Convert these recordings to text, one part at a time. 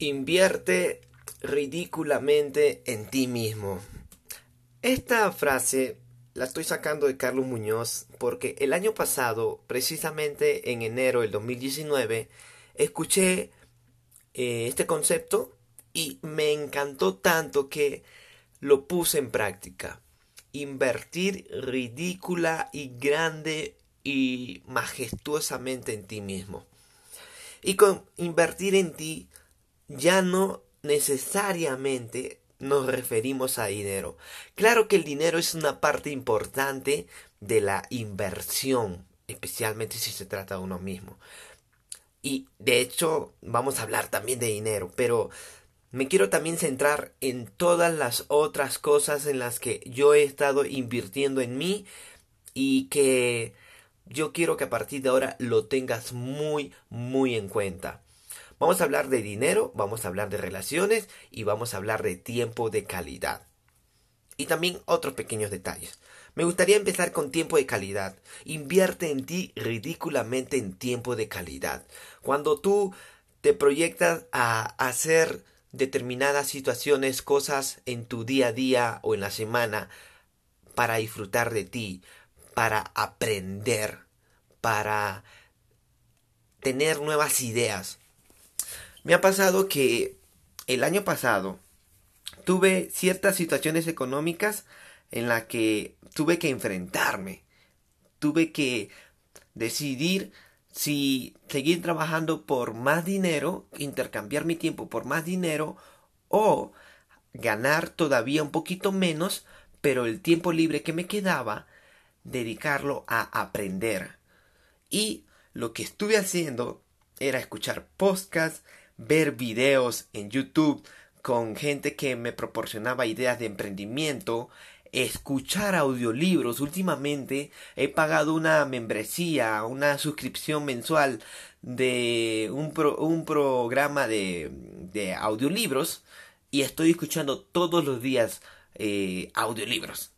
Invierte ridículamente en ti mismo. Esta frase la estoy sacando de Carlos Muñoz porque el año pasado, precisamente en enero del 2019, escuché eh, este concepto y me encantó tanto que lo puse en práctica. Invertir ridícula y grande y majestuosamente en ti mismo. Y con invertir en ti ya no necesariamente nos referimos a dinero. Claro que el dinero es una parte importante de la inversión, especialmente si se trata de uno mismo. Y de hecho vamos a hablar también de dinero, pero me quiero también centrar en todas las otras cosas en las que yo he estado invirtiendo en mí y que yo quiero que a partir de ahora lo tengas muy, muy en cuenta. Vamos a hablar de dinero, vamos a hablar de relaciones y vamos a hablar de tiempo de calidad. Y también otros pequeños detalles. Me gustaría empezar con tiempo de calidad. Invierte en ti ridículamente en tiempo de calidad. Cuando tú te proyectas a hacer determinadas situaciones, cosas en tu día a día o en la semana para disfrutar de ti, para aprender, para tener nuevas ideas. Me ha pasado que el año pasado tuve ciertas situaciones económicas en las que tuve que enfrentarme. Tuve que decidir si seguir trabajando por más dinero, intercambiar mi tiempo por más dinero o ganar todavía un poquito menos, pero el tiempo libre que me quedaba, dedicarlo a aprender. Y lo que estuve haciendo era escuchar podcasts, ver videos en YouTube con gente que me proporcionaba ideas de emprendimiento, escuchar audiolibros. Últimamente he pagado una membresía, una suscripción mensual de un, un programa de, de, audiolibros y estoy escuchando todos los días eh, audiolibros.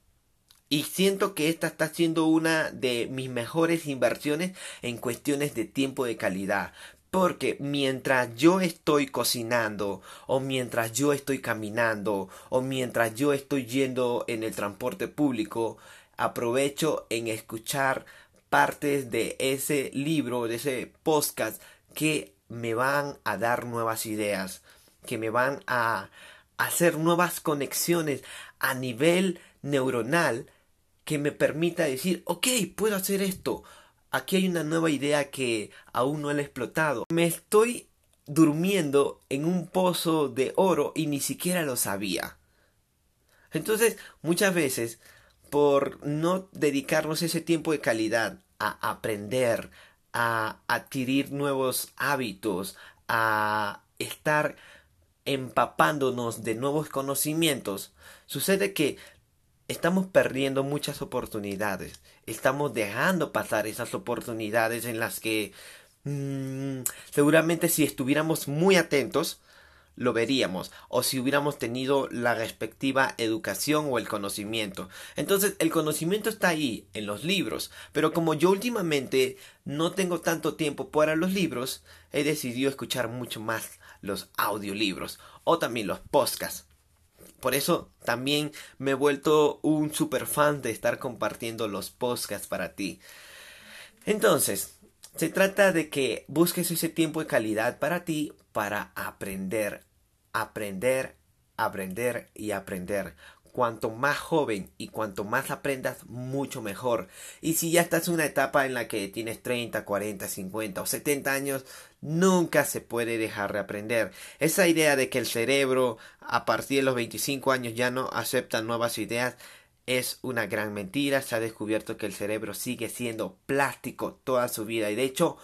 Y siento que esta está siendo una de mis mejores inversiones en cuestiones de tiempo de calidad. Porque mientras yo estoy cocinando, o mientras yo estoy caminando, o mientras yo estoy yendo en el transporte público, aprovecho en escuchar partes de ese libro, de ese podcast, que me van a dar nuevas ideas, que me van a hacer nuevas conexiones a nivel neuronal que me permita decir, ok, puedo hacer esto, aquí hay una nueva idea que aún no he explotado. Me estoy durmiendo en un pozo de oro y ni siquiera lo sabía. Entonces, muchas veces, por no dedicarnos ese tiempo de calidad a aprender, a adquirir nuevos hábitos, a estar empapándonos de nuevos conocimientos, sucede que estamos perdiendo muchas oportunidades. Estamos dejando pasar esas oportunidades en las que mm, seguramente si estuviéramos muy atentos lo veríamos o si hubiéramos tenido la respectiva educación o el conocimiento. Entonces el conocimiento está ahí en los libros, pero como yo últimamente no tengo tanto tiempo para los libros, he decidido escuchar mucho más los audiolibros o también los podcasts. Por eso también me he vuelto un super fan de estar compartiendo los podcasts para ti. Entonces, se trata de que busques ese tiempo de calidad para ti para aprender, aprender, aprender y aprender cuanto más joven y cuanto más aprendas, mucho mejor. Y si ya estás en una etapa en la que tienes 30, 40, 50 o 70 años, nunca se puede dejar de aprender. Esa idea de que el cerebro a partir de los 25 años ya no acepta nuevas ideas es una gran mentira. Se ha descubierto que el cerebro sigue siendo plástico toda su vida y de hecho,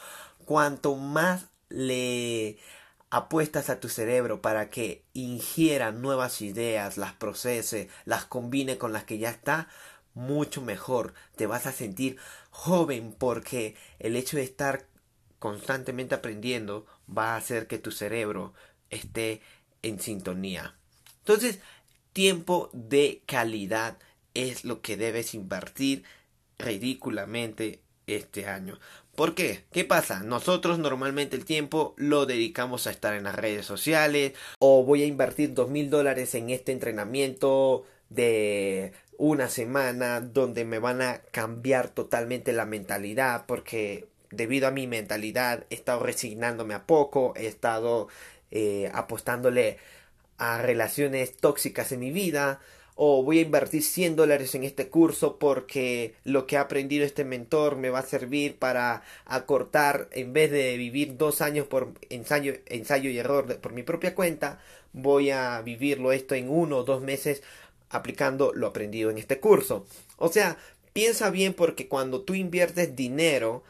cuanto más le apuestas a tu cerebro para que ingiera nuevas ideas, las procese, las combine con las que ya está, mucho mejor. Te vas a sentir joven porque el hecho de estar constantemente aprendiendo va a hacer que tu cerebro esté en sintonía. Entonces, tiempo de calidad es lo que debes invertir ridículamente este año. ¿Por qué? ¿Qué pasa? Nosotros normalmente el tiempo lo dedicamos a estar en las redes sociales o voy a invertir dos mil dólares en este entrenamiento de una semana donde me van a cambiar totalmente la mentalidad porque debido a mi mentalidad he estado resignándome a poco, he estado eh, apostándole a relaciones tóxicas en mi vida o voy a invertir 100 dólares en este curso porque lo que ha aprendido este mentor me va a servir para acortar en vez de vivir dos años por ensayo, ensayo y error por mi propia cuenta voy a vivirlo esto en uno o dos meses aplicando lo aprendido en este curso. O sea piensa bien porque cuando tú inviertes dinero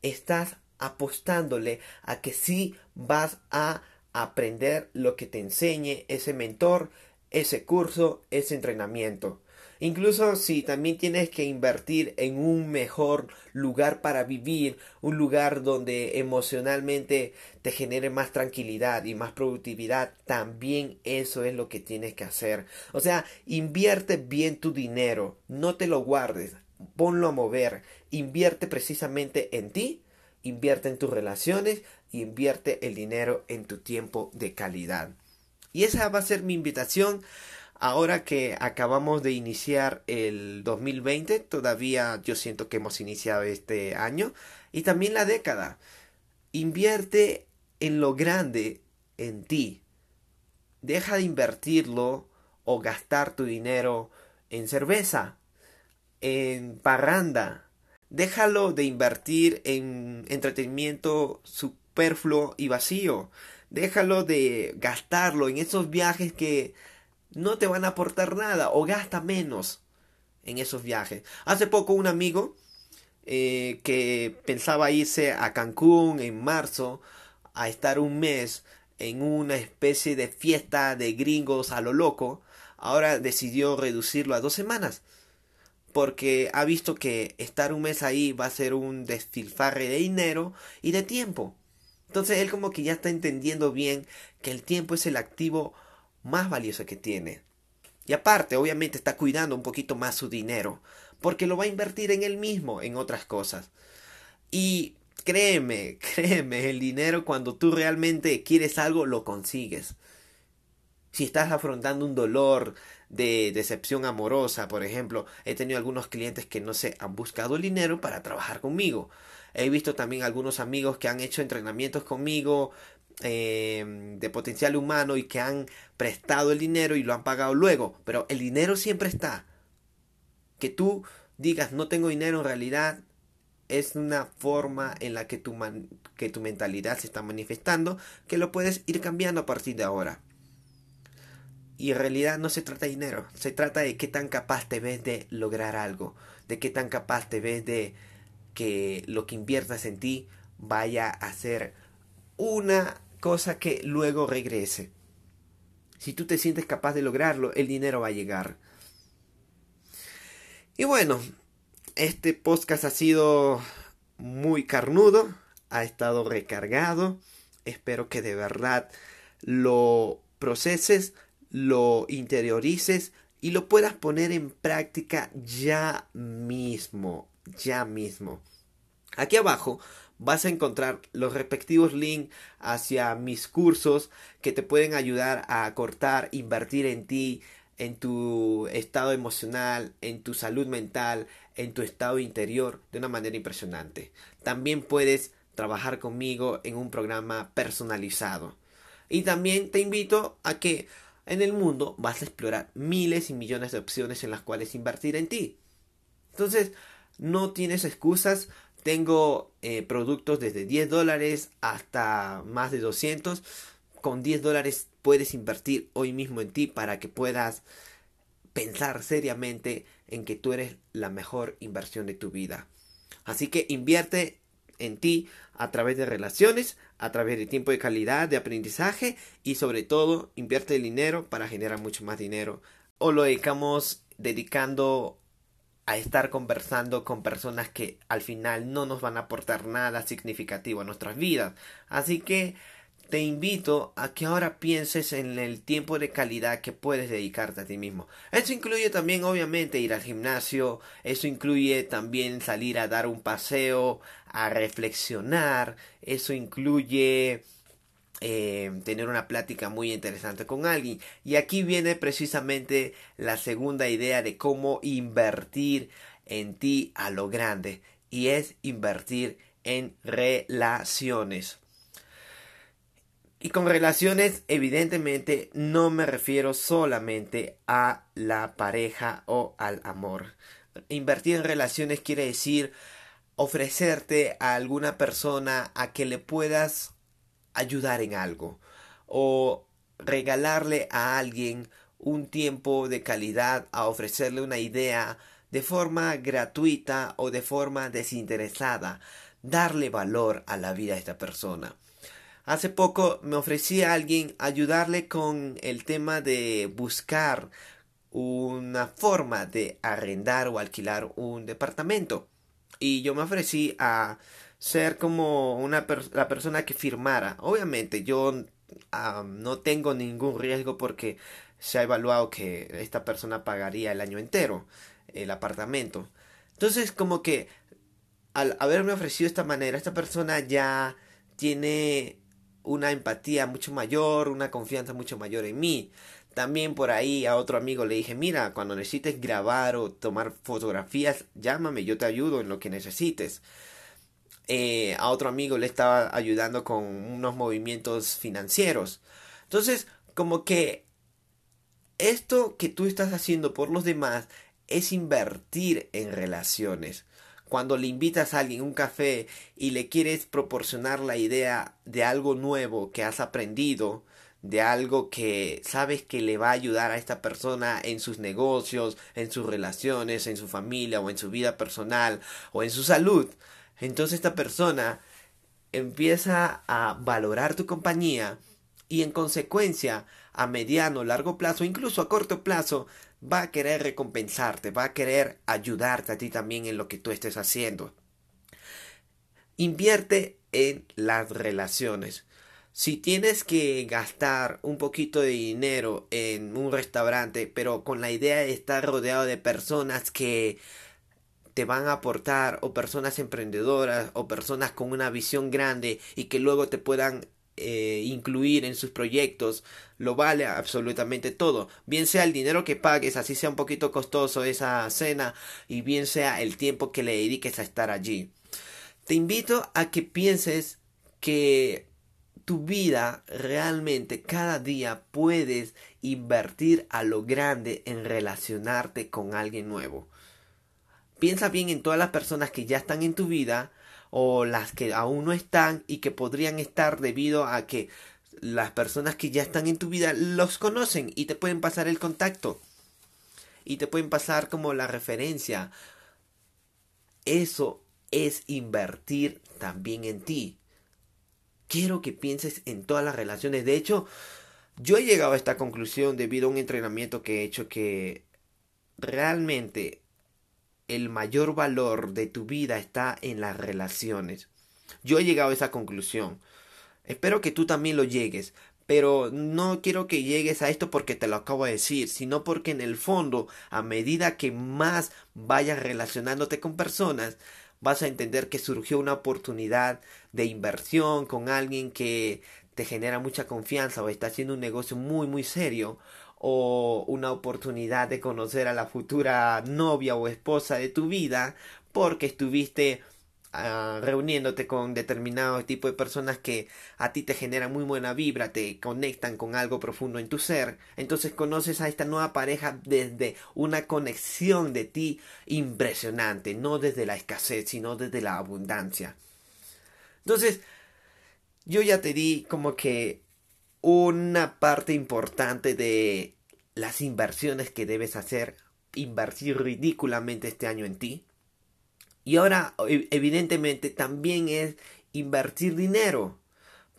estás apostándole a que sí vas a aprender lo que te enseñe ese mentor, ese curso, ese entrenamiento. Incluso si también tienes que invertir en un mejor lugar para vivir, un lugar donde emocionalmente te genere más tranquilidad y más productividad, también eso es lo que tienes que hacer. O sea, invierte bien tu dinero, no te lo guardes, ponlo a mover, invierte precisamente en ti, invierte en tus relaciones, invierte el dinero en tu tiempo de calidad. Y esa va a ser mi invitación ahora que acabamos de iniciar el 2020. Todavía yo siento que hemos iniciado este año y también la década. Invierte en lo grande en ti. Deja de invertirlo o gastar tu dinero en cerveza, en parranda. Déjalo de invertir en entretenimiento superfluo y vacío. Déjalo de gastarlo en esos viajes que no te van a aportar nada o gasta menos en esos viajes. Hace poco un amigo eh, que pensaba irse a Cancún en marzo a estar un mes en una especie de fiesta de gringos a lo loco, ahora decidió reducirlo a dos semanas porque ha visto que estar un mes ahí va a ser un desfilfarre de dinero y de tiempo. Entonces él como que ya está entendiendo bien que el tiempo es el activo más valioso que tiene. Y aparte, obviamente está cuidando un poquito más su dinero, porque lo va a invertir en él mismo, en otras cosas. Y créeme, créeme, el dinero cuando tú realmente quieres algo, lo consigues. Si estás afrontando un dolor de decepción amorosa, por ejemplo, he tenido algunos clientes que no se han buscado el dinero para trabajar conmigo. He visto también algunos amigos que han hecho entrenamientos conmigo eh, de potencial humano y que han prestado el dinero y lo han pagado luego. Pero el dinero siempre está. Que tú digas no tengo dinero en realidad es una forma en la que tu, que tu mentalidad se está manifestando que lo puedes ir cambiando a partir de ahora. Y en realidad no se trata de dinero, se trata de qué tan capaz te ves de lograr algo, de qué tan capaz te ves de que lo que inviertas en ti vaya a ser una cosa que luego regrese. Si tú te sientes capaz de lograrlo, el dinero va a llegar. Y bueno, este podcast ha sido muy carnudo, ha estado recargado. Espero que de verdad lo proceses, lo interiorices y lo puedas poner en práctica ya mismo, ya mismo. Aquí abajo vas a encontrar los respectivos links hacia mis cursos que te pueden ayudar a cortar, invertir en ti, en tu estado emocional, en tu salud mental, en tu estado interior de una manera impresionante. También puedes trabajar conmigo en un programa personalizado. Y también te invito a que en el mundo vas a explorar miles y millones de opciones en las cuales invertir en ti. Entonces, no tienes excusas. Tengo eh, productos desde 10 dólares hasta más de 200. Con 10 dólares puedes invertir hoy mismo en ti para que puedas pensar seriamente en que tú eres la mejor inversión de tu vida. Así que invierte en ti a través de relaciones, a través de tiempo de calidad, de aprendizaje y sobre todo invierte el dinero para generar mucho más dinero. O lo dedicamos dedicando a estar conversando con personas que al final no nos van a aportar nada significativo a nuestras vidas. Así que te invito a que ahora pienses en el tiempo de calidad que puedes dedicarte a ti mismo. Eso incluye también obviamente ir al gimnasio, eso incluye también salir a dar un paseo, a reflexionar, eso incluye eh, tener una plática muy interesante con alguien. Y aquí viene precisamente la segunda idea de cómo invertir en ti a lo grande y es invertir en relaciones. Y con relaciones, evidentemente, no me refiero solamente a la pareja o al amor. Invertir en relaciones quiere decir ofrecerte a alguna persona a que le puedas ayudar en algo o regalarle a alguien un tiempo de calidad, a ofrecerle una idea de forma gratuita o de forma desinteresada, darle valor a la vida de esta persona. Hace poco me ofrecí a alguien ayudarle con el tema de buscar una forma de arrendar o alquilar un departamento. Y yo me ofrecí a ser como una la persona que firmara. Obviamente yo no tengo ningún riesgo porque se ha evaluado que esta persona pagaría el año entero el apartamento. Entonces como que al haberme ofrecido de esta manera, esta persona ya tiene una empatía mucho mayor, una confianza mucho mayor en mí. También por ahí a otro amigo le dije, mira, cuando necesites grabar o tomar fotografías, llámame, yo te ayudo en lo que necesites. Eh, a otro amigo le estaba ayudando con unos movimientos financieros. Entonces, como que esto que tú estás haciendo por los demás es invertir en relaciones cuando le invitas a alguien un café y le quieres proporcionar la idea de algo nuevo que has aprendido, de algo que sabes que le va a ayudar a esta persona en sus negocios, en sus relaciones, en su familia o en su vida personal o en su salud, entonces esta persona empieza a valorar tu compañía y en consecuencia a mediano, largo plazo, incluso a corto plazo, va a querer recompensarte, va a querer ayudarte a ti también en lo que tú estés haciendo. Invierte en las relaciones. Si tienes que gastar un poquito de dinero en un restaurante, pero con la idea de estar rodeado de personas que te van a aportar o personas emprendedoras o personas con una visión grande y que luego te puedan eh, incluir en sus proyectos lo vale absolutamente todo. Bien sea el dinero que pagues, así sea un poquito costoso esa cena, y bien sea el tiempo que le dediques a estar allí. Te invito a que pienses que tu vida realmente cada día puedes invertir a lo grande en relacionarte con alguien nuevo. Piensa bien en todas las personas que ya están en tu vida o las que aún no están y que podrían estar debido a que las personas que ya están en tu vida los conocen y te pueden pasar el contacto y te pueden pasar como la referencia. Eso es invertir también en ti. Quiero que pienses en todas las relaciones. De hecho, yo he llegado a esta conclusión debido a un entrenamiento que he hecho que realmente el mayor valor de tu vida está en las relaciones. Yo he llegado a esa conclusión. Espero que tú también lo llegues, pero no quiero que llegues a esto porque te lo acabo de decir, sino porque en el fondo, a medida que más vayas relacionándote con personas, vas a entender que surgió una oportunidad de inversión con alguien que te genera mucha confianza o está haciendo un negocio muy muy serio o una oportunidad de conocer a la futura novia o esposa de tu vida porque estuviste ah, reuniéndote con determinado tipo de personas que a ti te generan muy buena vibra, te conectan con algo profundo en tu ser, entonces conoces a esta nueva pareja desde una conexión de ti impresionante, no desde la escasez, sino desde la abundancia. Entonces, yo ya te di como que una parte importante de las inversiones que debes hacer, invertir ridículamente este año en ti. Y ahora, e, evidentemente, también es invertir dinero,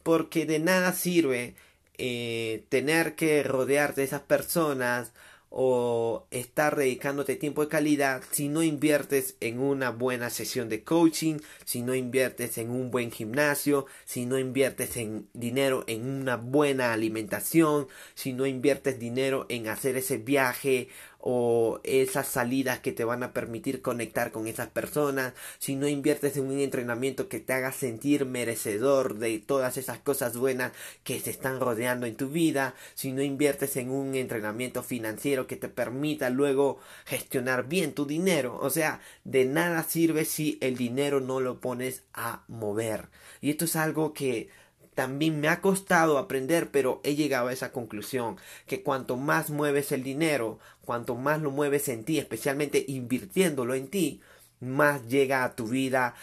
porque de nada sirve eh, tener que rodearte de esas personas o estar dedicándote tiempo de calidad si no inviertes en una buena sesión de coaching, si no inviertes en un buen gimnasio, si no inviertes en dinero en una buena alimentación, si no inviertes dinero en hacer ese viaje o esas salidas que te van a permitir conectar con esas personas, si no inviertes en un entrenamiento que te haga sentir merecedor de todas esas cosas buenas que se están rodeando en tu vida, si no inviertes en un entrenamiento financiero que te permita luego gestionar bien tu dinero, o sea, de nada sirve si el dinero no lo pones a mover. Y esto es algo que también me ha costado aprender, pero he llegado a esa conclusión, que cuanto más mueves el dinero, cuanto más lo mueves en ti, especialmente invirtiéndolo en ti, más llega a tu vida,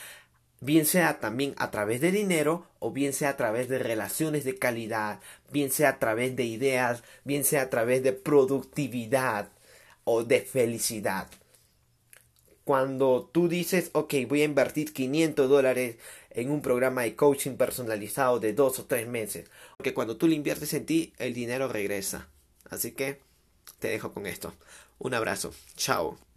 bien sea también a través de dinero o bien sea a través de relaciones de calidad, bien sea a través de ideas, bien sea a través de productividad o de felicidad. Cuando tú dices, ok, voy a invertir 500 dólares en un programa de coaching personalizado de dos o tres meses. Porque cuando tú le inviertes en ti, el dinero regresa. Así que te dejo con esto. Un abrazo. Chao.